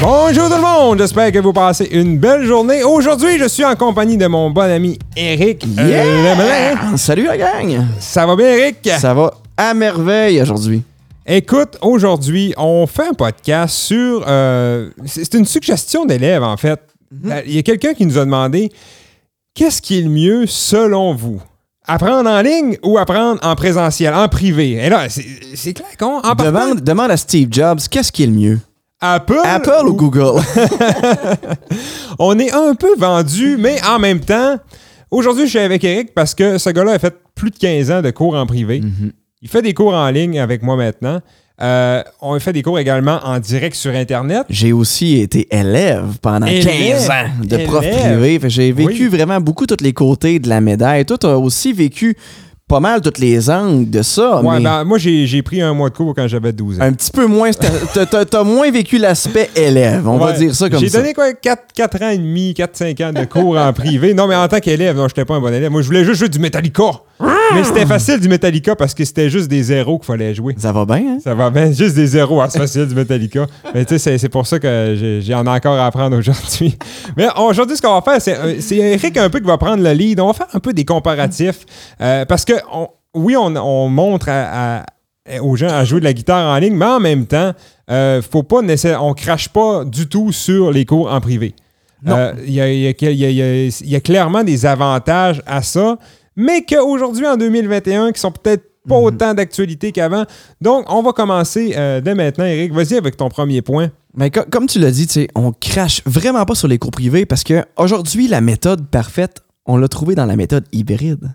Bonjour tout le monde, j'espère que vous passez une belle journée. Aujourd'hui, je suis en compagnie de mon bon ami Eric Yeah! Lemelin. Salut la gang! Ça va bien Eric? Ça va à merveille aujourd'hui. Écoute, aujourd'hui, on fait un podcast sur... euh, c'est une suggestion d'élèves en fait. Euh, Il y a quelqu'un qui nous a demandé qu'est-ce qui est le mieux selon vous? Apprendre en ligne ou apprendre en présentiel, en privé? Et là, c'est clair qu'on... Demande, demande à Steve Jobs qu'est-ce qui est le mieux? Apple, Apple ou Google? on est un peu vendu, mais en même temps, aujourd'hui, je suis avec Eric parce que ce gars-là a fait plus de 15 ans de cours en privé. Il fait des cours en ligne avec moi maintenant. Euh, on fait des cours également en direct sur Internet. J'ai aussi été élève pendant Élève? 15 ans de prof privé. J'ai vécu Oui. vraiment beaucoup tous les côtés de la médaille. Toi, tu as aussi vécu pas mal tous les angles de ça. Ouais, mais ben, moi, j'ai j'ai pris un mois de cours quand j'avais 12 ans. un petit peu moins. t'as- moins vécu l'aspect élève. On va dire ça comme J'ai ça. donné quoi, 4, ans et demi, 4-5 ans de cours en privé. Non, mais en tant qu'élève, non, j'étais pas un bon élève. Moi, je voulais juste jouer du Metallica. Mais c'était facile du Metallica parce que c'était juste des zéros qu'il fallait jouer. Ça va bien, hein? Ça va bien, juste des zéros. Ah, c'est facile du Metallica. Mais tu sais, c'est- pour ça que j'ai- j'ai en ai encore à apprendre aujourd'hui. Mais aujourd'hui, ce qu'on va faire, c'est euh, c'est Eric un peu qui va prendre le lead. On va faire un peu des comparatifs. euh, parce que, on- oui, on, on montre à- à- aux gens à jouer de la guitare en ligne, mais en même temps, euh, faut pas on crache pas du tout sur les cours en privé. Euh, y, y y il y a clairement des avantages à ça, mais qu'aujourd'hui, en 2021, qui sont peut-être pas autant d'actualité qu'avant. Donc, on va commencer euh, dès maintenant, Eric. Vas-y avec ton premier point. Mais co- comme tu l'as dit, tu sais, on crache vraiment pas sur les cours privés parce que aujourd'hui, la méthode parfaite, on l'a trouvée dans la méthode hybride.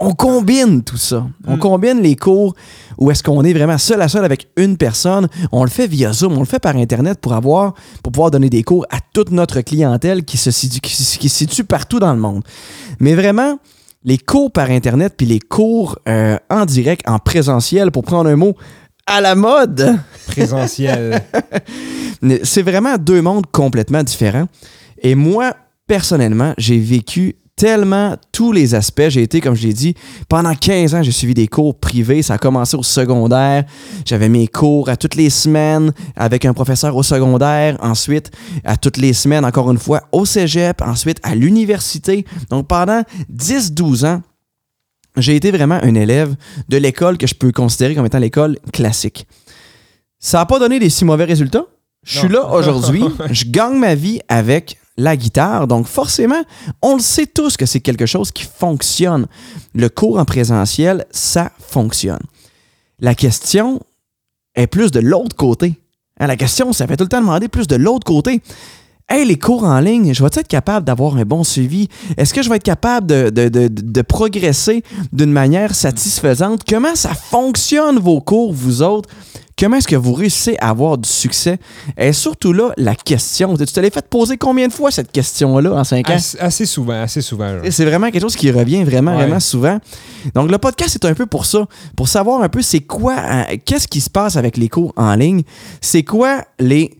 On combine tout ça. On combine les cours où est-ce qu'on est vraiment seul à seul avec une personne. On le fait via Zoom, on le fait par Internet pour avoir, pour pouvoir donner des cours à toute notre clientèle qui se situe, qui, se- qui se situe partout dans le monde. Mais vraiment, les cours par Internet puis les cours euh, en direct, en présentiel, pour prendre un mot à la mode. Présentiel. C'est vraiment deux mondes complètement différents. Et moi, personnellement, j'ai vécu tellement tous les aspects. J'ai été, comme je l'ai dit, pendant 15 ans, j'ai suivi des cours privés. Ça a commencé au secondaire. J'avais mes cours à toutes les semaines avec un professeur au secondaire. Ensuite, à toutes les semaines, encore une fois, au cégep. Ensuite, à l'université. Donc, pendant 10-12 ans, j'ai été vraiment un élève de l'école que je peux considérer comme étant l'école classique. Ça n'a pas donné des si mauvais résultats. Je suis là aujourd'hui, je gagne ma vie avec la guitare. Donc forcément, on le sait tous que c'est quelque chose qui fonctionne. Le cours en présentiel, ça fonctionne. La question est plus de l'autre côté. Hein, la question, ça fait tout le temps demander plus de l'autre côté. Hey, les cours en ligne, je vais être capable d'avoir un bon suivi? Est-ce que je vais être capable de, de- de- de progresser d'une manière satisfaisante? Comment ça fonctionne vos cours, vous autres? Comment est-ce que vous réussissez à avoir du succès? Et surtout là, la question. Tu te l'as fait poser combien de fois cette question-là en cinq ans? assez, assez souvent, assez souvent. C'est vraiment quelque chose qui revient vraiment, Ouais. vraiment souvent. Donc, le podcast est un peu pour ça, pour savoir un peu c'est quoi, hein, qu'est-ce qui se passe avec les cours en ligne, c'est quoi les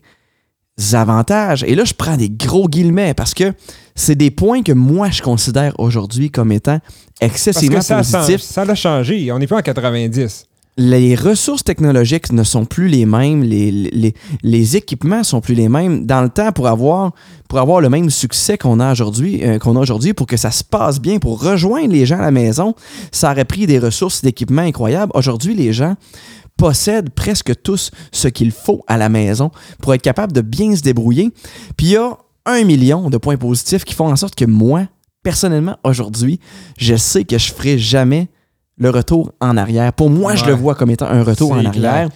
avantages. Et là, je prends des gros guillemets parce que c'est des points que moi, je considère aujourd'hui comme étant Parce excessivement que ça, a changé- positifs. ça l'a changé. On n'est plus en 90. Les ressources technologiques ne sont plus les mêmes, les, les, les équipements sont plus les mêmes. Dans le temps, pour avoir, pour avoir le même succès qu'on a aujourd'hui, euh, qu'on a aujourd'hui, pour que ça se passe bien, pour rejoindre les gens à la maison, ça aurait pris des ressources d'équipement incroyables. Aujourd'hui, les gens possèdent presque tous ce qu'il faut à la maison pour être capable de bien se débrouiller. Puis il y a un million de points positifs qui font en sorte que moi, personnellement, aujourd'hui, je sais que je ferai jamais le retour en arrière. Pour moi, je le vois comme étant un retour en arrière. clair.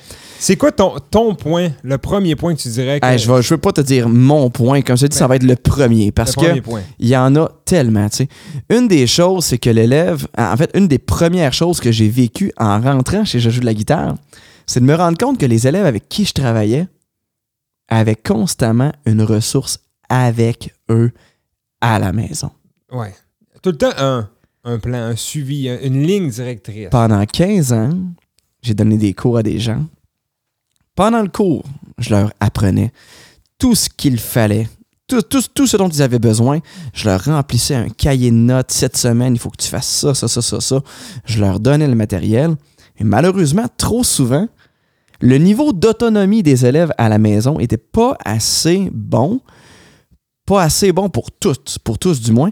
C'est quoi ton, ton point, le premier point que tu dirais que Hey, je ne veux pas te dire mon point. Comme je te dis, ça va être le premier. Parce le que il y en a tellement. tu sais. Une des choses, c'est que l'élève, en fait, une des premières choses que j'ai vécues en rentrant chez Je joue de la guitare, c'est de me rendre compte que les élèves avec qui je travaillais avaient constamment une ressource avec eux à la maison. Ouais. Tout le temps un, un plan, un suivi, un- une ligne directrice. Pendant 15 ans, j'ai donné des cours à des gens. Pendant le cours, je leur apprenais tout ce qu'il fallait, tout, ce dont ils avaient besoin. Je leur remplissais un cahier de notes cette semaine, il faut que tu fasses ça, ça, ça, ça, ça. Je leur donnais le matériel. Et malheureusement, trop souvent, le niveau d'autonomie des élèves à la maison était pas assez bon, pas assez bon pour tous, pour tous du moins,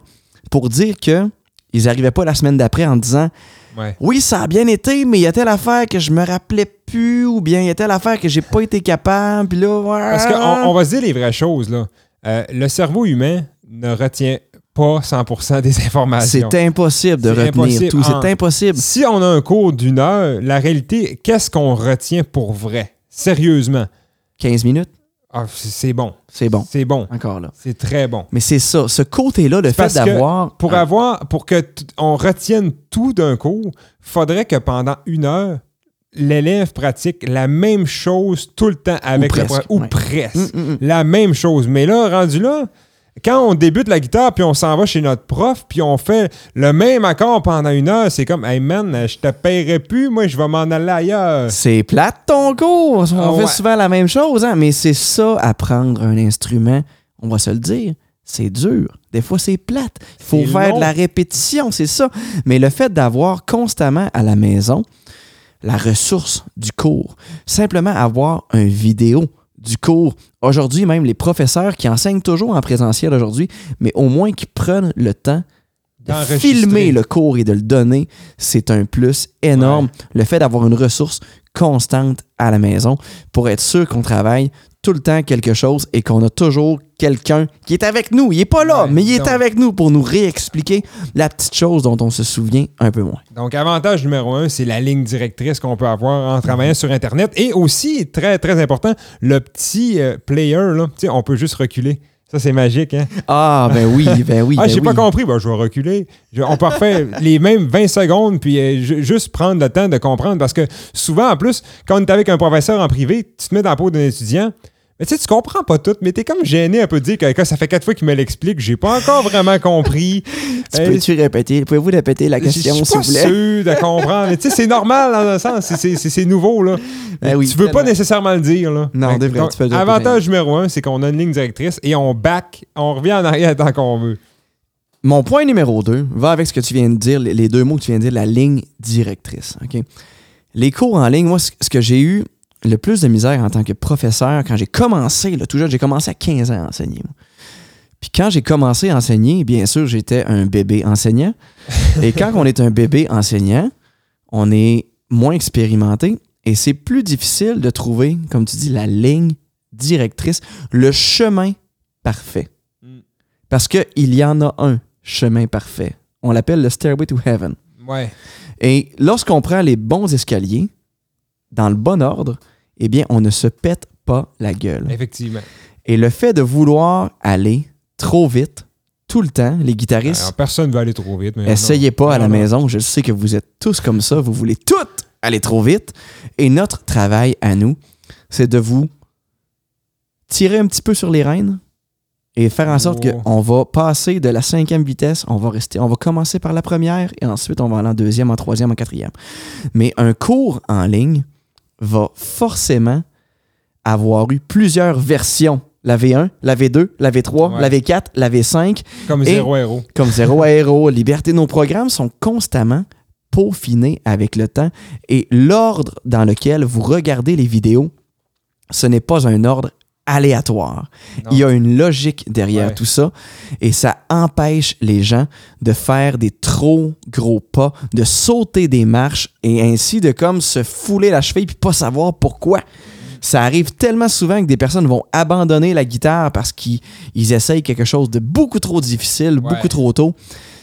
pour dire que ils n'arrivaient pas la semaine d'après en disant Ouais. oui, ça a bien été, mais il y a telle affaire que je me rappelais plus, ou bien il y a telle affaire que j'ai pas été capable, puis là. Parce qu'on on va se dire les vraies choses, là. Euh, le cerveau humain ne retient pas 100% des informations. c'est impossible de retenir impossible. tout, c'est impossible. Si on a un cours d'une heure, la réalité, qu'est-ce qu'on retient pour vrai? Sérieusement? 15 minutes, Ah, c'est bon. c'est bon, C'est bon. encore là. C'est très bon. Mais c'est ça, ce côté-là, le fait d'avoir. Pour un- avoir, pour que on retienne tout d'un cours, faudrait que pendant une heure, l'élève pratique la même chose tout le temps avec Ou le presque, ou ouais. presque. Mm, mm, mm. La même chose. Mais là, rendu là, quand on débute la guitare, puis on s'en va chez notre prof, puis on fait le même accord pendant une heure, c'est comme, hey man, je te paierai plus, moi, je vais m'en aller ailleurs. C'est plate ton cours. On Ah fait ouais. souvent la même chose, hein? mais c'est ça, apprendre un instrument, on va se le dire, c'est dur. Des fois, c'est plate. Il faut faire long. de la répétition, c'est ça. Mais le fait d'avoir constamment à la maison la ressource du cours, simplement avoir un vidéo du cours. Aujourd'hui, même les professeurs qui enseignent toujours en présentiel aujourd'hui, mais au moins qui prennent le temps de filmer le cours et de le donner, c'est un plus énorme. Le fait d'avoir une ressource constante à la maison pour être sûr qu'on travaille tout le temps quelque chose et qu'on a toujours quelqu'un qui est avec nous. Il est pas là, Ouais, mais il est avec nous pour nous réexpliquer la petite chose dont on se souvient un peu moins. Donc, avantage numéro un, c'est la ligne directrice qu'on peut avoir en travaillant sur Internet. Et aussi, très, très important, le petit euh, player, là, on peut juste reculer. Ça, c'est magique, hein? Ah, ben oui, ben oui. ah, ben j'ai oui. pas compris. Ben, je vais reculer. Je- on peut refaire les mêmes 20 secondes, puis euh, ju- juste prendre le temps de comprendre. Parce que souvent, en plus, quand on est avec un professeur en privé, tu te mets dans la peau d'un étudiant. Mais tu sais, tu comprends pas tout, mais t'es comme gêné un peu de dire que ça fait quatre fois qu'il me l'explique, j'ai pas encore vraiment compris. Tu Euh, peux-tu répéter? Pouvez-vous répéter la question, je suis s'il pas vous plaît? sûr de comprendre. Mais tu sais, c'est normal dans un sens. C'est- nouveau, là. Ben oui, tu veux pas nécessairement le dire, là. Non, que, de vrai, donc, tu peux le avantage numéro un, c'est qu'on a une ligne directrice et on back, on revient en arrière tant qu'on veut. Mon point numéro 2 va avec ce que tu viens de dire, les deux mots que tu viens de dire, la ligne directrice. ok? Les cours en ligne, moi, ce que j'ai eu le plus de misère en tant que professeur, quand j'ai commencé, là, tout jeune, j'ai commencé à 15 ans à enseigner. moi. Puis quand j'ai commencé à enseigner, bien sûr, j'étais un bébé enseignant. Et quand on est un bébé enseignant, on est moins expérimenté et c'est plus difficile de trouver, comme tu dis, la ligne directrice, le chemin parfait. Mm. Parce qu'il y en a un chemin parfait. On l'appelle le Stairway to Heaven. Ouais. Et lorsqu'on prend les bons escaliers, dans le bon ordre, eh bien, on ne se pète pas la gueule. Effectivement. Et le fait de vouloir aller trop vite, tout le temps, les guitaristes, Alors, personne ne veut aller trop vite. Mais essayez non. pas à la Non, maison. Je sais que vous êtes tous comme ça. Vous voulez toutes aller trop vite. Et notre travail à nous, c'est de vous tirer un petit peu sur les rênes et faire en sorte Oh. qu'on va passer de la cinquième vitesse, on va rester, on va commencer par la première et ensuite on va aller en deuxième, en troisième, en quatrième. Mais un cours en ligne va forcément avoir eu plusieurs versions. La V1, la V2, la V3, Ouais. la V4, la V5 Comme zéro héros. comme Zéro Aéro, Liberté, nos programmes sont constamment peaufinés avec le temps et l'ordre dans lequel vous regardez les vidéos, ce n'est pas un ordre aléatoire. Non. Il y a une logique derrière Ouais. tout ça et ça empêche les gens de faire des trop gros pas, de sauter des marches et ainsi de comme se fouler la cheville puis pas savoir pourquoi. Ça arrive tellement souvent que des personnes vont abandonner la guitare parce qu'ils ils essayent quelque chose de beaucoup trop difficile, Ouais. beaucoup trop tôt.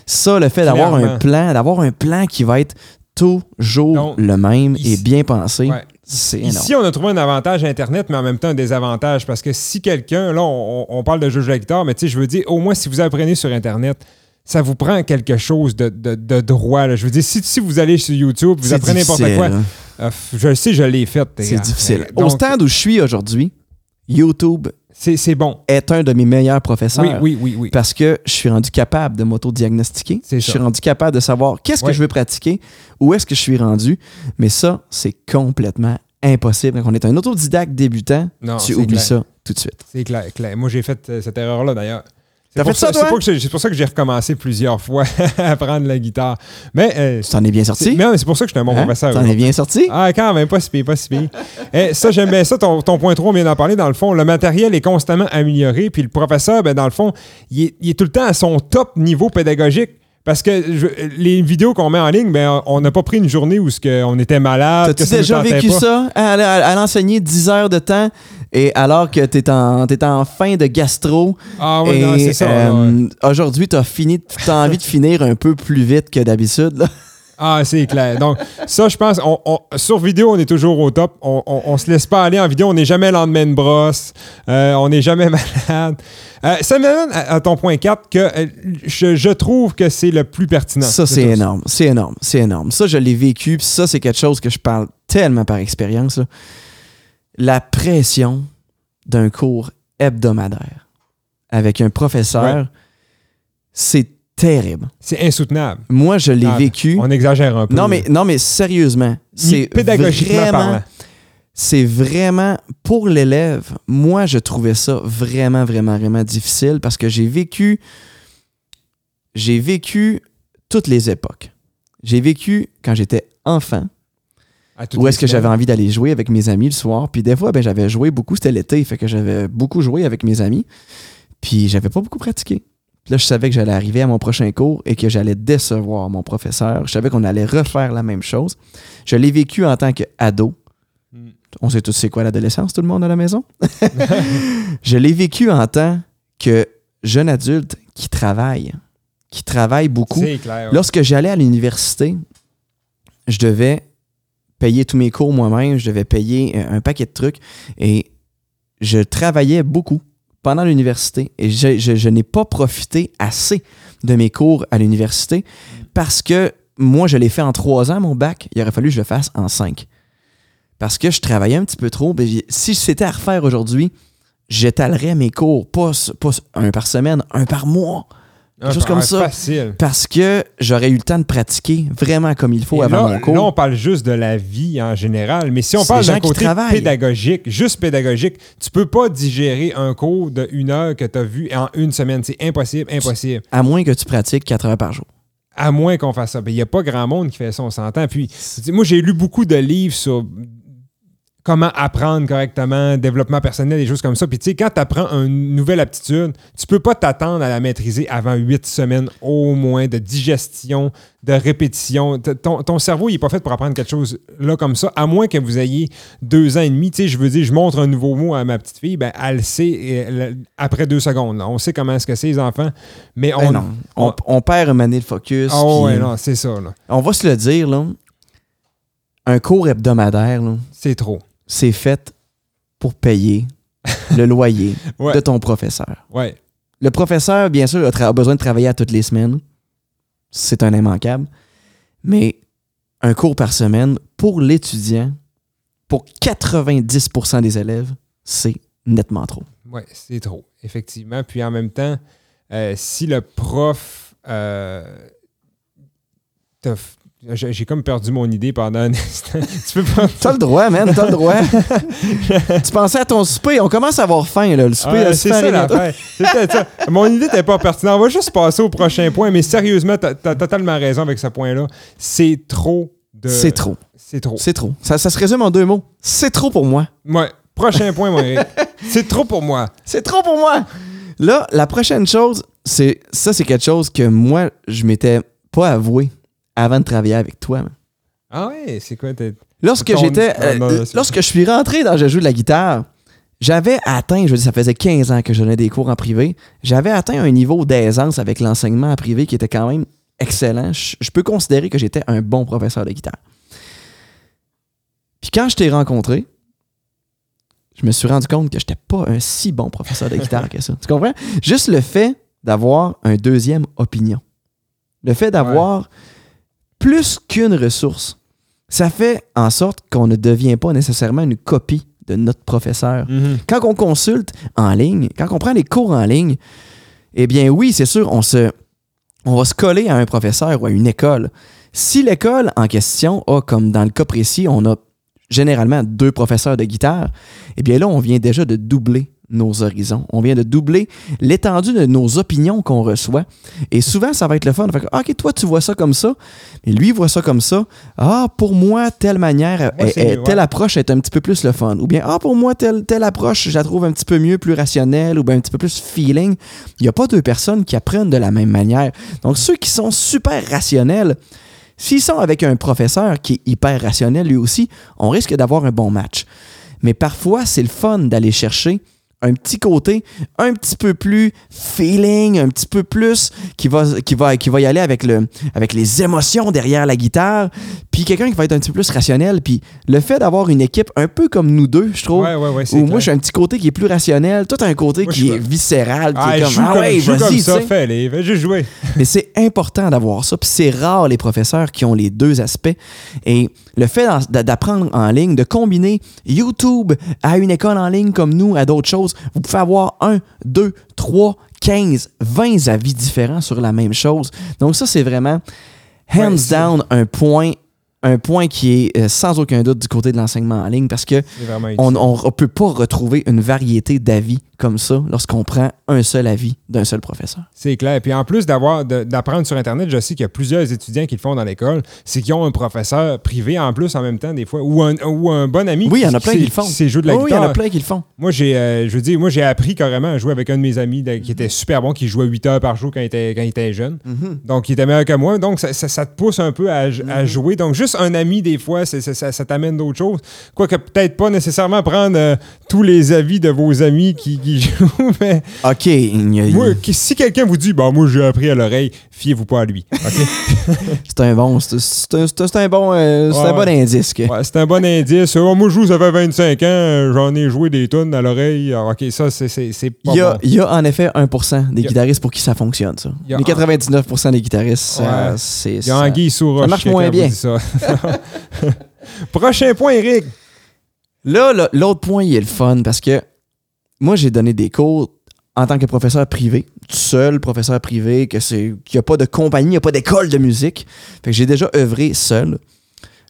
Ça, le fait d'avoir un plan, d'avoir un plan qui va être toujours le même et bien pensé, Ouais. C'est énorme. Ici, on a trouvé un avantage Internet, mais en même temps un désavantage. Parce que si quelqu'un, là, on, on parle de jeu de la guitare, mais tu sais, je veux dire, au moins, si vous apprenez sur Internet, ça vous prend quelque chose de, de- de droit. là. Je veux dire, si, si vous allez sur YouTube, vous apprenez n'importe quoi. hein. euh, je le sais, je l'ai fait. C'est gars. difficile. Donc, Au stade où je suis aujourd'hui, YouTube C'est bon. est un de mes meilleurs professeurs. Oui, oui, oui, oui. Parce que je suis rendu capable de m'auto-diagnostiquer. Je suis rendu capable de savoir qu'est-ce que je veux pratiquer, où est-ce que je suis rendu. Mais ça, c'est complètement impossible. Quand on est un autodidacte débutant, Non, tu oublies clair. ça tout de suite. C'est clair, clair. Moi, j'ai fait euh, cette erreur-là, d'ailleurs. C'est pour ça, c'est toi? pour que j'ai- C'est pour ça que j'ai recommencé plusieurs fois à apprendre la guitare. Mais, euh, Tu t'en es bien sorti? mais, c'est pour ça que je suis un bon Hein? professeur. T'en es bien sorti? Ah, quand même, pas si pire, pas si pire. Eh, ça, j'aime bien ça. Ton, ton point 3, on vient d'en parler. Dans le fond, le matériel est constamment amélioré. Puis le professeur, ben, dans le fond, il est, il est tout le temps à son top niveau pédagogique. Parce que je- les vidéos qu'on met en ligne, ben, on n'a pas pris une journée où ce que on était malade. T'as-tu déjà vécu pas. ça? À, à- à l'enseigner 10 heures de temps et alors que t'es en, t'es en fin de gastro Ah oui, et non, c'est ça. euh, ouais. aujourd'hui t'as fini, t'as envie de finir un peu plus vite que d'habitude. Ah, c'est clair. Donc, ça, je pense, on, on- sur vidéo, on est toujours au top. On, on, se laisse pas aller en vidéo. On n'est jamais lendemain de brosse. Euh, on n'est jamais malade. Euh, ça m'amène à, à ton point 4 que euh, je, je trouve que c'est le plus pertinent. Ça, c'est énorme. C'est énorme. C'est énorme. Ça, je l'ai vécu. Puis ça, c'est quelque chose que je parle tellement par expérience. La pression d'un cours hebdomadaire avec un professeur, Ouais. c'est terrible. C'est insoutenable. Moi, je l'ai Ah, vécu. On exagère un peu. Non, mais, non, mais sérieusement, c'est pédagogiquement c'est vraiment pour l'élève. Moi, je trouvais ça vraiment, vraiment, vraiment difficile parce que j'ai vécu, j'ai vécu toutes les époques. J'ai vécu quand j'étais enfant, où est-ce que j'avais envie d'aller jouer avec mes amis le soir. Puis des fois, ben, j'avais joué beaucoup, c'était l'été, fait que j'avais beaucoup joué avec mes amis. Puis j'avais pas beaucoup pratiqué. Puis là, je savais que j'allais arriver à mon prochain cours et que j'allais décevoir mon professeur. Je savais qu'on allait refaire la même chose. Je l'ai vécu en tant qu'ado. Mm. On sait tous c'est quoi l'adolescence, tout le monde à la maison? je l'ai vécu en tant que jeune adulte qui travaille, qui travaille beaucoup. C'est clair. ouais. Lorsque j'allais à l'université, je devais payer tous mes cours moi-même, je devais payer euh, un paquet de trucs et je travaillais beaucoup pendant l'université et je, n'ai pas profité assez de mes cours à l'université parce que moi, je l'ai fait en trois ans, mon bac. Il aurait fallu que je le fasse en cinq. Parce que je travaillais un petit peu trop. Ben, si c'était à refaire aujourd'hui, j'étalerais mes cours, pas, pas un par semaine, un par mois. Chose peu- comme ah, ça. Facile. Parce que j'aurais eu le temps de pratiquer vraiment comme il faut Et avant là, mon cours. là, on parle juste de la vie en général, mais si on parle d'un côté pédagogique, juste pédagogique, tu peux pas digérer un cours de une heure que tu as vu en une semaine. C'est impossible, impossible. À moins que tu pratiques 4 heures par jour. À moins qu'on fasse ça. Il n'y a pas grand monde qui fait ça, on s'entend. Puis, moi, j'ai lu beaucoup de livres sur comment apprendre correctement, développement personnel, des choses comme ça. Puis, tu sais, quand tu apprends une nouvelle aptitude, tu peux pas t'attendre à la maîtriser avant huit semaines au moins de digestion, de répétition. Ton, ton cerveau, il n'est pas fait pour apprendre quelque chose là comme ça, à moins que vous ayez deux ans et demi. Tu sais, je veux dire, je montre un nouveau mot à ma petite fille, ben, elle le sait après deux secondes. là. On sait comment est-ce que c'est, les enfants. Mais on. Ben non. On, on perd un le focus. Puis ouais, non, c'est ça, là. On va se le dire, là. Un cours hebdomadaire, là, C'est trop. C'est fait pour payer le loyer Ouais. de ton professeur. Ouais. Le professeur, bien sûr, a, besoin de travailler à toutes les semaines. C'est un immanquable. Mais un cours par semaine, pour l'étudiant, pour 90% des élèves, c'est nettement trop. Ouais, c'est trop, effectivement. Puis en même temps, euh, si le prof. euh, j'ai comme perdu mon idée pendant un instant. tu peux pas. T'as le droit, man, t'as le droit. tu pensais à ton souper, on commence à avoir faim, là. Le souper, Ah, c'est ça l'affaire. Mon idée n'était pas pertinente. On va juste passer au prochain point, mais sérieusement, t'as as totalement raison avec ce point-là. C'est trop de. C'est trop. C'est trop. C'est trop. Ça, ça se résume en deux mots. C'est trop pour moi. Ouais. Prochain point, Eric. C'est trop pour moi. C'est trop pour moi. Là, la prochaine chose, c'est ça, c'est quelque chose que moi, je m'étais pas avoué avant de travailler avec toi. man. Ah ouais, c'est quoi? t'es- Lorsque j'étais, euh, c'est- lorsque je suis rentré dans Je joue de la guitare, j'avais atteint, je veux dire, ça faisait 15 ans que je donnais des cours en privé, j'avais atteint un niveau d'aisance avec l'enseignement en privé qui était quand même excellent. Je, je peux considérer que j'étais un bon professeur de guitare. Puis quand je t'ai rencontré, je me suis rendu compte que j'étais pas un si bon professeur de guitare que ça. Tu comprends? Juste le fait d'avoir un deuxième opinion. Le fait d'avoir plus qu'une ressource. Ça fait en sorte qu'on ne devient pas nécessairement une copie de notre professeur. Mhm. Quand on consulte en ligne, quand on prend des cours en ligne, eh bien oui, c'est sûr, on, se, on va se coller à un professeur ou à une école. Si l'école en question a, comme dans le cas précis, on a généralement deux professeurs de guitare, eh bien là, on vient déjà de doubler nos horizons. On vient de doubler l'étendue de nos opinions qu'on reçoit. Et souvent, ça va être le fun. Fait que, OK, toi, tu vois ça comme ça, mais lui, il voit ça comme ça. Ah, pour moi, telle manière, Moi, est- c'est- est- ouais. telle approche est un petit peu plus le fun. Ou bien, ah, pour moi, telle, telle approche, je la trouve un petit peu mieux, plus rationnelle, ou bien un petit peu plus feeling. Il n'y a pas deux personnes qui apprennent de la même manière. Donc, ceux qui sont super rationnels, s'ils sont avec un professeur qui est hyper rationnel lui aussi, on risque d'avoir un bon match. Mais parfois, c'est le fun d'aller chercher un petit côté un petit peu plus feeling, un petit peu plus qui va, qui va, qui va y aller avec, le, avec les émotions derrière la guitare, puis quelqu'un qui va être un petit peu plus rationnel. Puis le fait d'avoir une équipe un peu comme nous deux, je trouve, Ouais, ouais, ouais, où moi j'ai un petit côté qui est plus rationnel, toi t'as un côté Moi, qui est viscéral, qui Ah, est comme ah ouais, comme vas-y, ça, tu sais. fais-les, fais juste jouer. Mais c'est important d'avoir ça. Puis c'est rare les professeurs qui ont les deux aspects. Et le fait d'apprendre en ligne, de combiner YouTube à une école en ligne comme nous, à d'autres choses, vous pouvez avoir un, deux, trois, 15, 20 avis différents sur la même chose. Donc ça, c'est vraiment hands down un point, un point qui est euh, sans aucun doute du côté de l'enseignement en ligne parce que C'est on ne peut pas retrouver une variété d'avis comme ça lorsqu'on prend un seul avis d'un seul professeur. C'est clair. Puis en plus d'avoir d'apprendre sur Internet, je sais qu'il y a plusieurs étudiants qui le font dans l'école. C'est qu'ils ont un professeur privé en plus en même temps, des fois, ou un, ou un bon ami Oui, il y en a plein qui le font. jouer de la Oh oui, il y en a plein qui le font. Moi, j'ai, euh, je veux dire, moi, j'ai appris carrément à jouer avec un de mes amis de- qui était super bon, qui jouait 8 heures par jour quand il était, quand il était jeune. Donc, il était meilleur que moi. Donc, ça, ça- ça te pousse un peu à, à jouer. Donc, juste un ami, des fois, ça, ça t'amène d'autres choses. Quoique, peut-être pas nécessairement prendre euh, tous les avis de vos amis qui, qui jouent, mais OK. moi, si quelqu'un vous dit, bah, moi, j'ai appris à l'oreille, fiez-vous pas à lui. C'est un bon, c'est un, c'est un bon, euh, c'est un bon indice. que- Ouais, c'est un bon indice. Oh, moi, je joue, ça fait 25 ans, euh, j'en ai joué des tonnes à l'oreille. Alors, OK, ça, c'est- pas Il y, a, bon. il y a en effet 1% des a- guitaristes pour qui ça fonctionne, ça. Les un- 99% des guitaristes, Ouais. c'est. Il y a ça- Anguille sous roche, ça marche moins bien. ça. Prochain point, Eric. Là, là, l'autre point, il est le fun parce que moi, j'ai donné des cours en tant que professeur privé, tout seul, professeur privé, que c'est qu'il n'y a pas de compagnie, il n'y a pas d'école de musique. Fait que j'ai déjà œuvré seul.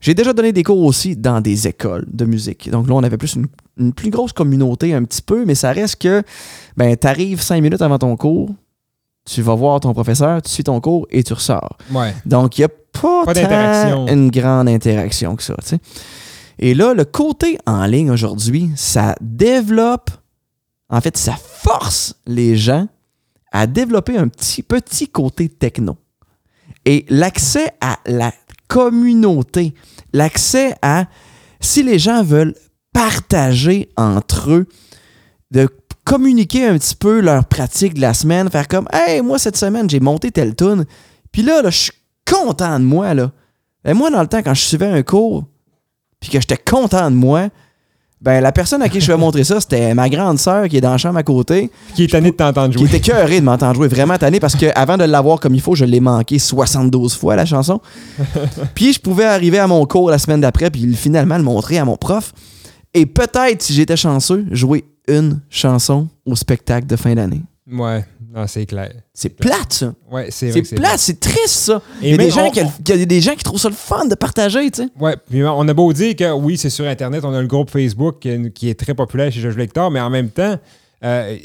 J'ai déjà donné des cours aussi dans des écoles de musique. Donc là, on avait plus une, une plus grosse communauté un petit peu, mais ça reste que ben, tu arrives cinq minutes avant ton cours, tu vas voir ton professeur, tu suis ton cours et tu ressors. Ouais. Donc, il n'y a pas, Pas tant d'interaction. une grande interaction que ça. Et là, le côté en ligne aujourd'hui, ça développe, en fait, ça force les gens à développer un petit, petit côté techno. Et l'accès à la communauté, l'accès à, si les gens veulent partager entre eux, de communiquer un petit peu leur pratique de la semaine, faire comme Hey, moi cette semaine, j'ai monté telle tune. Puis là, là je suis content de moi. Là. Et moi, dans le temps, quand je suivais un cours, puis que j'étais content de moi, ben la personne à qui je vais montrer ça, c'était ma grande sœur qui est dans la chambre à côté, Qui est tanné de t'entendre qui jouer. était cœurée de m'entendre jouer, vraiment tanné, parce que avant de l'avoir comme il faut, je l'ai manqué 72 fois, la chanson. puis je pouvais arriver à mon cours la semaine d'après, puis finalement le montrer à mon prof. Et peut-être, si j'étais chanceux, jouer une chanson au spectacle de fin d'année. Ouais, non, c'est clair. C'est plate, ça. Ouais, c'est C'est plate, c'est triste, ça. Et Il y, a des gens on- qui, il y a des gens qui trouvent ça le fun de partager, tu sais. Ouais, puis on a beau dire que oui, c'est sur Internet, on a le groupe Facebook qui, est très populaire chez Jojo Lector, mais en même temps, euh,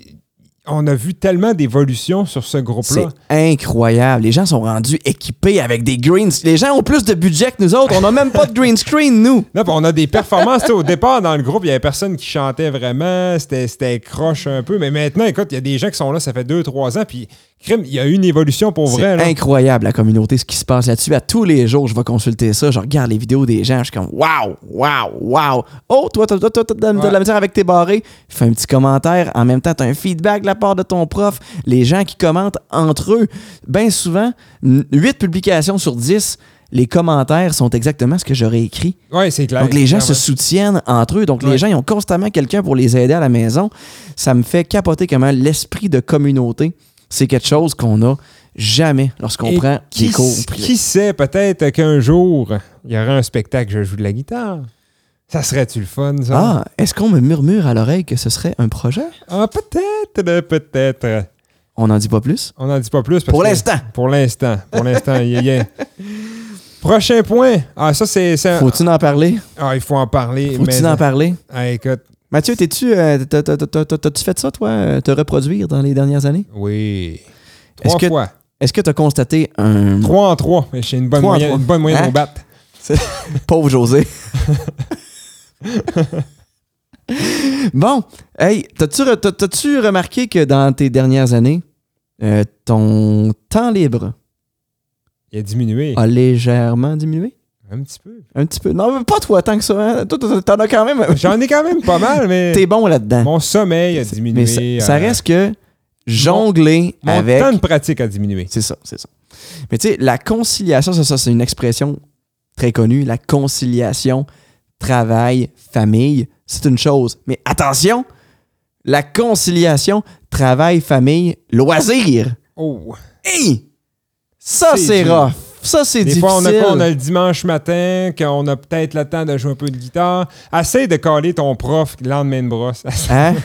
on a vu tellement d'évolution sur ce C'est groupe-là. incroyable. Les gens sont rendus équipés avec des greens. Les gens ont plus de budget que nous autres. On n'a même pas de green screen, nous. Puis on a des performances. au départ, dans le groupe, il y avait personne qui chantait vraiment. C'était, c'était croche un peu. Mais maintenant, écoute, il y a des gens qui sont là, ça fait 2-3 ans. Puis, il y a eu une évolution pour vrai. C'est incroyable la communauté, ce qui se passe là-dessus. À tous les jours, je vais consulter ça. Je regarde les vidéos des gens. Je suis comme waouh, waouh, waouh. Oh, toi, toi, toi, toi, t'as de la misère avec tes barrés. Fais un petit commentaire. En même temps, tu as un feedback de la part de ton prof. Les gens qui commentent entre eux. Bien souvent, 8 publications sur 10, les commentaires sont exactement ce que j'aurais écrit. Ouais, c'est clair. Donc, les gens se soutiennent entre eux. Donc, Ouais. les gens, ils ont constamment quelqu'un pour les aider à la maison. Ça me fait capoter comment l'esprit de communauté, c'est quelque chose qu'on a jamais lorsqu'on prend qui, des cours privés. qui sait, peut-être qu'un jour, il y aura un spectacle, je joue de la guitare. Ça serait-tu le fun, ça? Ah, est-ce qu'on me murmure à l'oreille que ce serait un projet? Ah, peut-être, euh, peut-être. On n'en dit pas plus? On n'en dit pas plus. parce Pour l'instant. Pour l'instant. Pour l'instant. il y a- Prochain point. Ah, ça, c'est. Faut-tu en parler? Ah, il faut en parler. Faut-tu en parler? Ah, écoute, Mathieu, t'es-tu, euh, t'as- t'as- t'as- t'as- t'as-tu fait ça, toi, euh, te reproduire dans les dernières années? oui. Est-ce Trois que- fois. Est-ce que tu as constaté un 3 en 3. J'ai une bonne Trois en moyenne, trois. une bonne moyenne Hein? au pauvre José? bon, hey, t'as-tu, re- t'as- t'as-tu remarqué que dans tes dernières années, euh, ton temps libre Il a diminué. a légèrement diminué? Un petit peu. Un petit peu. Non, mais pas toi tant que ça. Hein? Toi, t'en as quand même. J'en ai quand même pas mal, mais T'es bon là-dedans. mon sommeil a diminué. Mais ça, ça euh, reste que jongler Mon avec. temps de pratique a diminué. C'est ça, c'est ça. Mais tu sais, la conciliation, ça, ça c'est une expression très connue. La conciliation travail-famille, c'est une chose. Mais attention, la conciliation travail-famille-loisir. Oh. Hey! Ça, C'est rough. Ça, c'est Des difficile. fois, on a quoi? On a le dimanche matin, qu'on a peut-être le temps de jouer un peu de guitare. Essaye de caler ton prof le lendemain de brosse. Hein?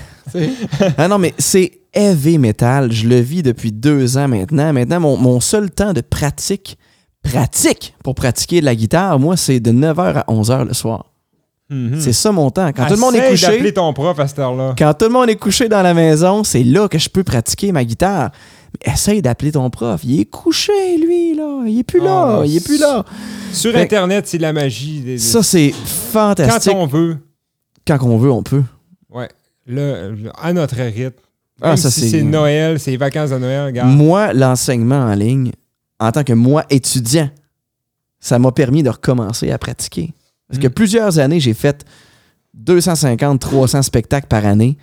ah non, mais c'est heavy metal. Je le vis depuis deux ans maintenant. Maintenant, mon, mon seul temps de pratique, pratique pour pratiquer de la guitare, moi, c'est de 9h à 11h le soir. Mhm. C'est ça mon temps. Quand tout le monde est couché, ton prof à cette heure-là. quand tout le monde est couché dans la maison, c'est là que je peux pratiquer ma guitare. Mais essaye d'appeler ton prof. Il est couché, lui, là. Il est plus là. Ah, il est plus là. Sur Fait- Internet, c'est la magie. des- Ça, c'est Quand fantastique. on veut, Quand on veut, on peut. ouais, le, le- à notre rythme. Ah, Même ça, si c'est- c'est Noël, c'est les vacances de Noël, regarde. Moi, l'enseignement en ligne, en tant que moi étudiant, ça m'a permis de recommencer à pratiquer. Parce que Mm. plusieurs années, j'ai fait 250, 300 spectacles par année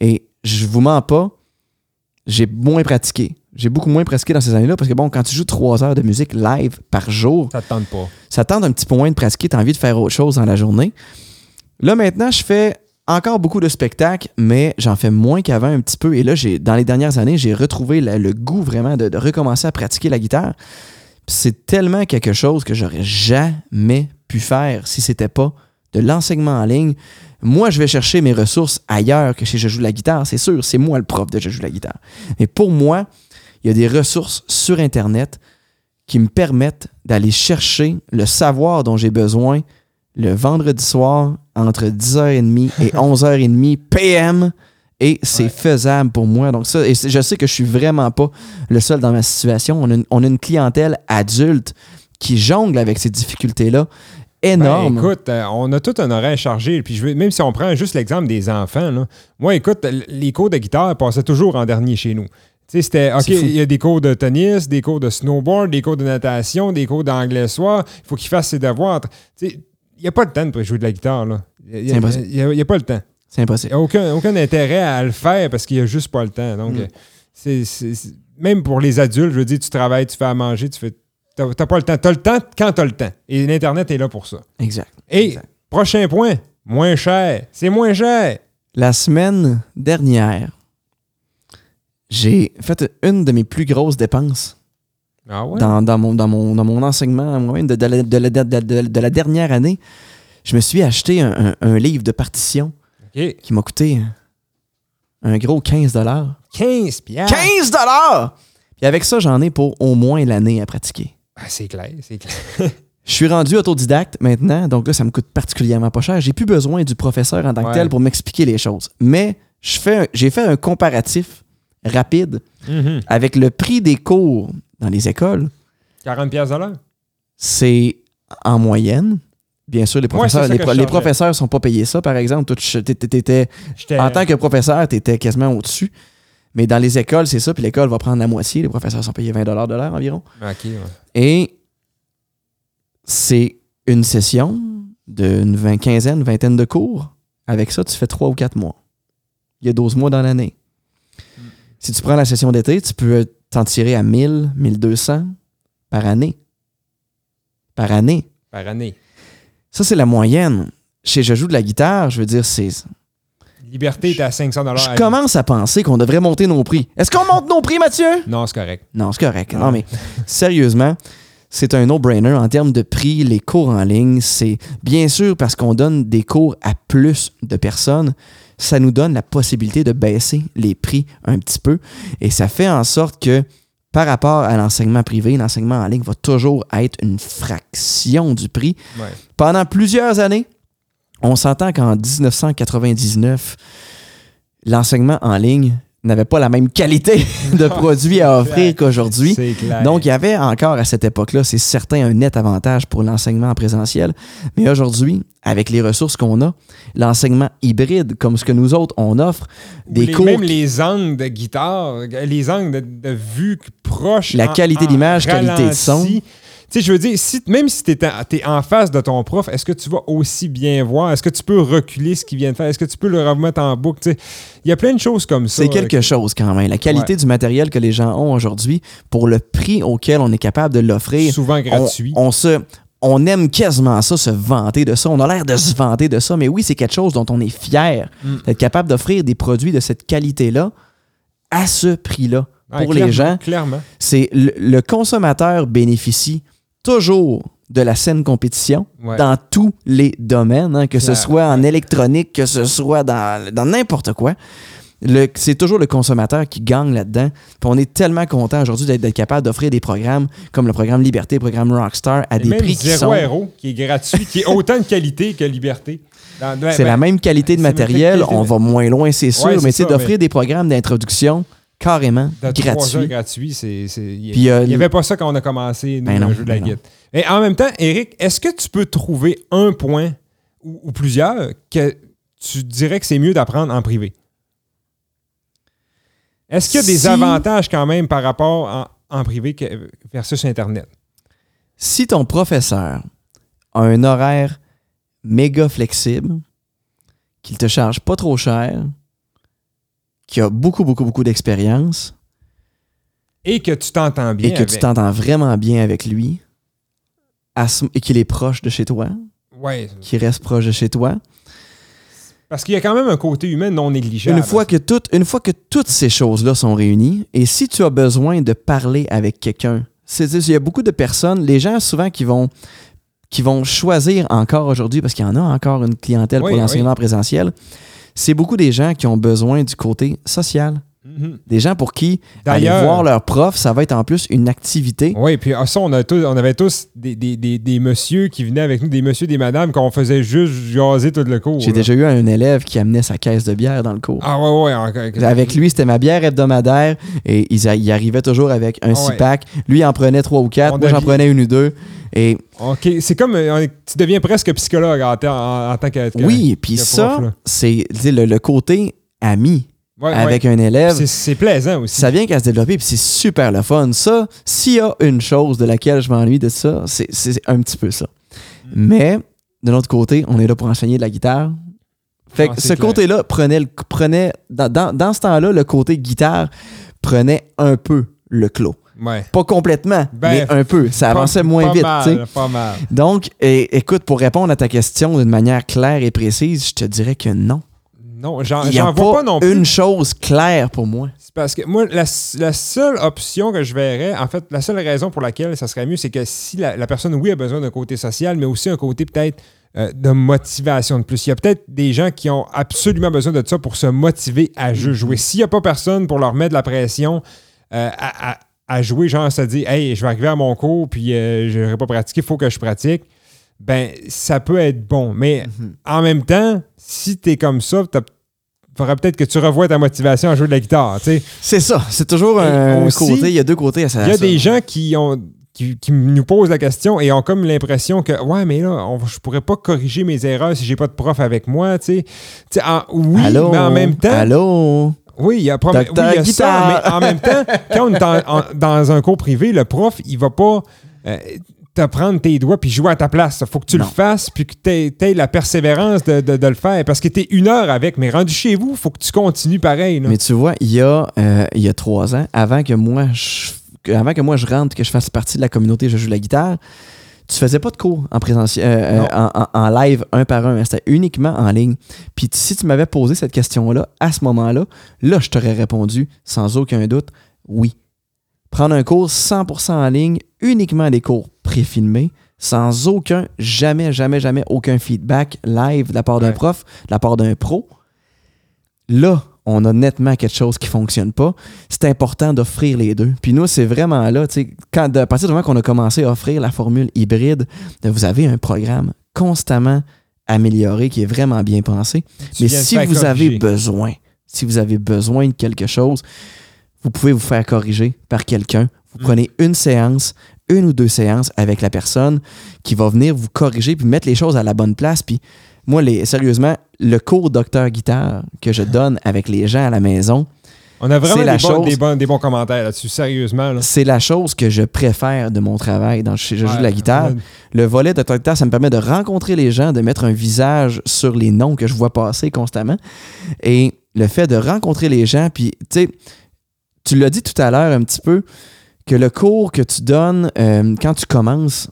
et je vous mens pas, j'ai moins pratiqué. J'ai beaucoup moins pratiqué dans ces années-là parce que bon, quand tu joues trois heures de musique live par jour, Ça te tente pas. ça tente un petit peu moins de pratiquer, tu as envie de faire autre chose dans la journée. Là, maintenant, je fais encore beaucoup de spectacles, mais j'en fais moins qu'avant un petit peu. Et là, j'ai, dans les dernières années, j'ai retrouvé la- le goût vraiment de, de recommencer à pratiquer la guitare. C'est tellement quelque chose que j'aurais jamais pu faire si c'était pas de l'enseignement en ligne. Moi, je vais chercher mes ressources ailleurs que chez Je joue la guitare, c'est sûr. C'est moi le prof de Je joue la guitare. Mais pour moi, il y a des ressources sur Internet qui me permettent d'aller chercher le savoir dont j'ai besoin le vendredi soir entre 10h30 et 11h30 PM et c'est Ouais. faisable pour moi. Donc ça, et je sais que je suis vraiment pas le seul dans ma situation. On a une, on a une clientèle adulte qui jongle avec ces difficultés-là énormes. Ben, écoute, euh, on a tout un horaire chargé. Puis je veux, même si on prend juste l'exemple des enfants, là, moi, écoute, les cours de guitare passaient toujours en dernier chez nous. C'était, OK, il y a des cours de tennis, des cours de snowboard, des cours de natation, des cours d'anglais soir. Il faut qu'il fasse ses devoirs. Il n'y a pas le temps de jouer de la guitare, là. Il C'est impossible. n'y a, pas le temps. c'est Il impossible. n'y a aucun, aucun intérêt à le faire parce qu'il n'y a juste pas le temps. Donc, Mm. euh, c'est- même pour les adultes, je veux dire, tu travailles, tu fais à manger, tu fais. T'as, t'as pas le temps. T'as le temps quand t'as le temps. Et l'Internet est là pour ça. Exact. Et Exact. prochain point, moins cher. C'est moins cher. La semaine dernière, j'ai fait une de mes plus grosses dépenses Ah ouais? dans, dans mon, dans, mon, dans mon enseignement moi-même de, de la- de la- de- la dernière année. Je me suis acheté un, un- un livre de partition qui m'a coûté un gros 15 15 piastres. 15 Puis avec ça, j'en ai pour au moins l'année à pratiquer. Ah, c'est clair, c'est clair. Je suis rendu autodidacte maintenant, donc là, ça me coûte particulièrement pas cher. J'ai plus besoin du professeur en tant que Ouais. tel pour m'expliquer les choses. Mais j'ai fait un comparatif rapide Mhm. avec le prix des cours dans les écoles. 40 piastres de l'heure? C'est en moyenne. Bien sûr, les professeurs, ça les, pro- professeurs sont pas payés ça, par exemple. Toi, en tant que professeur, tu étais quasiment au-dessus. Mais dans les écoles, c'est ça. Puis l'école va prendre la moitié. Les professeurs sont payés 20 de l'heure environ. OK, ouais. Et c'est une session d'une vingt- quinzaine, vingtaine de cours. Avec ça, tu fais 3 ou 4 mois. Il y a 12 mois dans l'année. Si tu prends la session d'été, tu peux t'en tirer à 1000, 1200 par année. Par année. Par année. Ça, c'est la moyenne. Chez Je joue de la guitare, je veux dire, c'est. Liberté est à 500 Je commence à penser qu'on devrait monter nos prix. Est-ce qu'on monte nos prix, Mathieu? Non, c'est correct. Non, c'est correct. Non, mais sérieusement, c'est un no-brainer en termes de prix. Les cours en ligne, c'est bien sûr parce qu'on donne des cours à plus de personnes. Ça nous donne la possibilité de baisser les prix un petit peu. Et ça fait en sorte que par rapport à l'enseignement privé, l'enseignement en ligne va toujours être une fraction du prix. Ouais. Pendant plusieurs années, on s'entend qu'en 1999, l'enseignement en ligne n'avait pas la même qualité de produits à offrir qu'aujourd'hui. C'est clair. Donc, il y avait encore à cette époque-là, c'est certain, un net avantage pour l'enseignement en présentiel. Mais aujourd'hui, avec les ressources qu'on a, l'enseignement hybride, comme ce que nous autres, on offre, des les- cours Même les angles de guitare, les angles de, de vue proches. La qualité d'image, qualité de son. Sais, je veux dire, si, même si tu es, en face de ton prof, est-ce que tu vas aussi bien voir? Est-ce que tu peux reculer ce qu'il vient de faire? Est-ce que tu peux le remettre en boucle? Il y a plein de choses comme ça. C'est quelque chose quand même. La qualité Ouais. du matériel que les gens ont aujourd'hui, pour le prix auquel on est capable de l'offrir, Souvent gratuit. on se, on aime quasiment ça, se vanter de ça. On a l'air de se vanter de ça, mais oui, c'est quelque chose dont on est fier Mm. d'être capable d'offrir des produits de cette qualité-là à ce prix-là. Pour les gens, Clairement. c'est le, le consommateur bénéficie toujours de la saine compétition Ouais. dans tous les domaines, hein, que ce soit en électronique, que ce soit dans, dans n'importe quoi. C'est toujours le consommateur qui gagne là-dedans. On est tellement content aujourd'hui d'être capable d'offrir des programmes comme le programme Liberté, le programme Rockstar à Et des même prix qui sont. Héros, qui est gratuit, qui est autant de qualité que liberté. C'est ben, la même qualité de matériel. qualité On va moins loin, c'est sûr, Ouais, mais c'est d'offrir mais- des programmes d'introduction carrément de c'est. c'est- Il Puis, euh, n'y avait pas ça quand on a commencé, nous, Ben non, le jeu de la ben guide. Et en même temps, Eric, est-ce que tu peux trouver un point ou, ou plusieurs que tu dirais que c'est mieux d'apprendre en privé? Est-ce qu'il y a des Si- avantages quand même par rapport en, en privé que- versus Internet? Si ton professeur a un horaire méga flexible, qu'il te charge pas trop cher, qui a beaucoup, beaucoup, beaucoup d'expérience Et que tu t'entends bien. et que tu t'entends vraiment bien avec lui ce- et qu'il est proche de chez toi, Ouais, qu'il reste proche de chez toi, parce qu'il y a quand même un côté humain non négligeable. une fois, que tout- une fois que toutes ces choses-là sont réunies, et si tu as besoin de parler avec quelqu'un, c'est il y a beaucoup de personnes, les gens souvent qui vont qui vont choisir encore aujourd'hui, parce qu'il y en a encore une clientèle Oui, pour l'enseignement présentiel, c'est beaucoup des gens qui ont besoin du côté social. Mhm. Des gens pour qui aller D'ailleurs- voir leur prof, ça va être en plus une activité. Oui, puis ah, ça, on, a tous, on avait tous des, des, des, des messieurs qui venaient avec nous, des messieurs, des madames, qu'on faisait juste jaser tout le cours. J'ai déjà eu un élève qui amenait sa caisse de bière dans le cours. Ah ouais, ouais. encore- Avec lui, c'était ma bière hebdomadaire et ils a- il arrivait toujours avec un Ah ouais. six-pack. Lui, il en prenait trois ou quatre. On Moi, j'en prenais une ou deux. Et OK, c'est comme... euh, tu deviens presque psychologue en, en- en tant que... oui, puis ça, c'est le, le côté ami Ouais, avec ouais. un élève. C'est- plaisant aussi. Ça vient qu'à se développer, puis c'est super le fun. Ça, s'il y a une chose de laquelle je m'ennuie de ça, c'est un petit peu ça. Mm. Mais, de l'autre côté, on est là pour enseigner de la guitare. Fait Ah, que c'est ce côté-là prenait, le- prenait dans, dans- dans ce temps-là, le côté guitare prenait un peu le clos. Ouais. Pas complètement, Ben, mais un peu. Ça Pas- avançait moins pas vite. mal. Pas mal. Donc, et- écoute, pour répondre à ta question d'une manière claire et précise, je te dirais que non. Non, j'en vois pas, pas non plus. une chose claire pour moi. C'est parce que moi, la, la seule option que je verrais, en fait, la seule raison pour laquelle ça serait mieux, c'est que si la, la personne, oui, a besoin d'un côté social, mais aussi un côté peut-être euh, de motivation de plus. Il y a peut-être des gens qui ont absolument besoin de ça pour se motiver à jeu- jouer. S'il n'y a pas personne pour leur mettre de la pression euh, à, à- à jouer, genre se dire, hey, je vais arriver à mon cours, puis euh, je n'aurai pas pratiqué, il faut que je pratique. Ben, ça peut être bon. Mais Mm-hmm. en même temps, si tu es comme ça, il faudrait peut-être que tu revoies ta motivation à jouer de la guitare. tu. C'est ça. C'est toujours un aussi, côté. Il y a deux côtés à ça. Il y a des gens qui ont qui, qui nous posent la question et ont comme l'impression que ouais mais là on, je pourrais pas corriger mes erreurs si j'ai pas de prof avec moi tu sais Tu oui Allô? mais en même temps Allô? oui il y a, oui, il y a ça mais en même temps quand on est en- en- dans un cours privé le prof il va pas euh, te prendre tes doigts puis jouer à ta place. faut que tu Non. le fasses puis que tu aies, la persévérance de, de- de le faire parce que tu es une heure avec, mais rendu chez vous, faut que tu continues pareil. là. Mais tu vois, il y, a, euh, il y a trois ans, avant que moi je, avant que moi je rentre, que je fasse partie de la communauté Je joue la guitare, tu faisais pas de cours en présentiel, euh, euh, en, en- en live un par un. C'était uniquement en ligne. Puis si tu m'avais posé cette question-là, à ce moment-là, là, je t'aurais répondu sans aucun doute oui. Prendre un cours 100% en ligne, uniquement des cours préfilmés, sans aucun, jamais, jamais, jamais aucun feedback live de la part d'un Ouais. prof, de la part d'un pro. Là, on a nettement quelque chose qui fonctionne pas. C'est important d'offrir les deux. Puis nous, c'est vraiment là, tu sais, quand, à partir du moment qu'on a commencé à offrir la formule hybride, ben, vous avez un programme constamment amélioré qui est vraiment bien pensé. Tu Mais si vous avez besoin, si vous avez besoin de quelque chose, vous pouvez vous faire corriger par quelqu'un. Vous Mm. prenez une séance, une ou deux séances avec la personne qui va venir vous corriger puis mettre les choses à la bonne place. Puis moi, les, sérieusement, le cours docteur guitare que je donne avec les gens à la maison, On a vraiment C'est des, la bons, chose- des, bons, des bons commentaires là-dessus, sérieusement. Là. c'est la chose que je préfère de mon travail dans je, je joue de la guitare. Le volet docteur guitare, ça me permet de rencontrer les gens, de mettre un visage sur les noms que je vois passer constamment. Et le fait de rencontrer les gens, puis tu sais, tu l'as dit tout à l'heure un petit peu, que le cours que tu donnes euh, quand tu commences,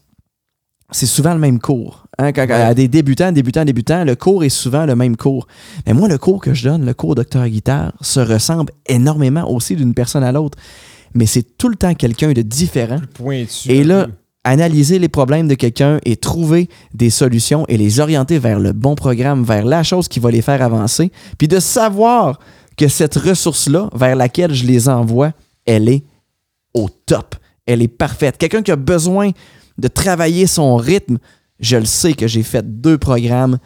c'est souvent le même cours. Hein, quand, Ouais. À des débutants, débutants, débutants, le cours est souvent le même cours. Mais moi, le cours que je donne, le cours docteur guitare, se ressemble énormément aussi d'une personne à l'autre. Mais c'est tout le temps quelqu'un de différent pointu. Et là, analyser les problèmes de quelqu'un et trouver des solutions et les orienter vers le bon programme, vers la chose qui va les faire avancer, puis de savoir que cette ressource-là, vers laquelle je les envoie, elle est au top. Elle est parfaite. Quelqu'un qui a besoin de travailler son rythme, je le sais que j'ai fait deux programmes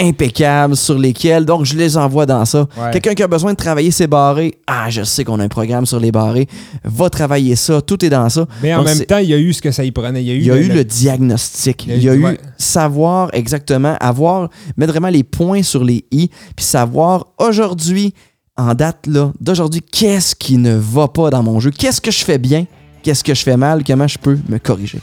impeccables sur lesquels, donc je les envoie dans ça. Ouais. Quelqu'un qui a besoin de travailler ses barrés, ah, je sais qu'on a un programme sur les barrés, va travailler ça, tout est dans ça. Mais en Donc, même temps, il y a eu ce que ça y prenait. Il y a eu, il y a eu le diagnostic. Il y a Il y a eu- eu savoir exactement, avoir, mettre vraiment les points sur les i, puis savoir aujourd'hui, en date là, d'aujourd'hui, qu'est-ce qui ne va pas dans mon jeu, qu'est-ce que je fais bien, qu'est-ce que je fais mal, comment je peux me corriger?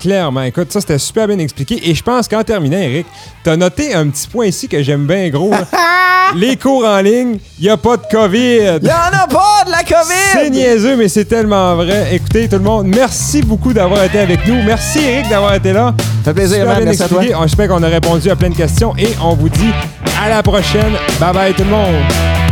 Clairement, écoute, ça c'était super bien expliqué. Et je pense qu'en terminant, Eric, t'as noté un petit point ici que j'aime bien gros. là. Les cours en ligne, il n'y a pas de COVID. Il en a pas de la C'est COVID! niaiseux, mais c'est tellement vrai. Écoutez, tout le monde, merci beaucoup d'avoir été avec nous. Merci, Eric, d'avoir été là. Ça fait plaisir, man. Merci à toi. J'espère qu'on a répondu à plein de questions et on vous dit à la prochaine. Bye bye, tout le monde.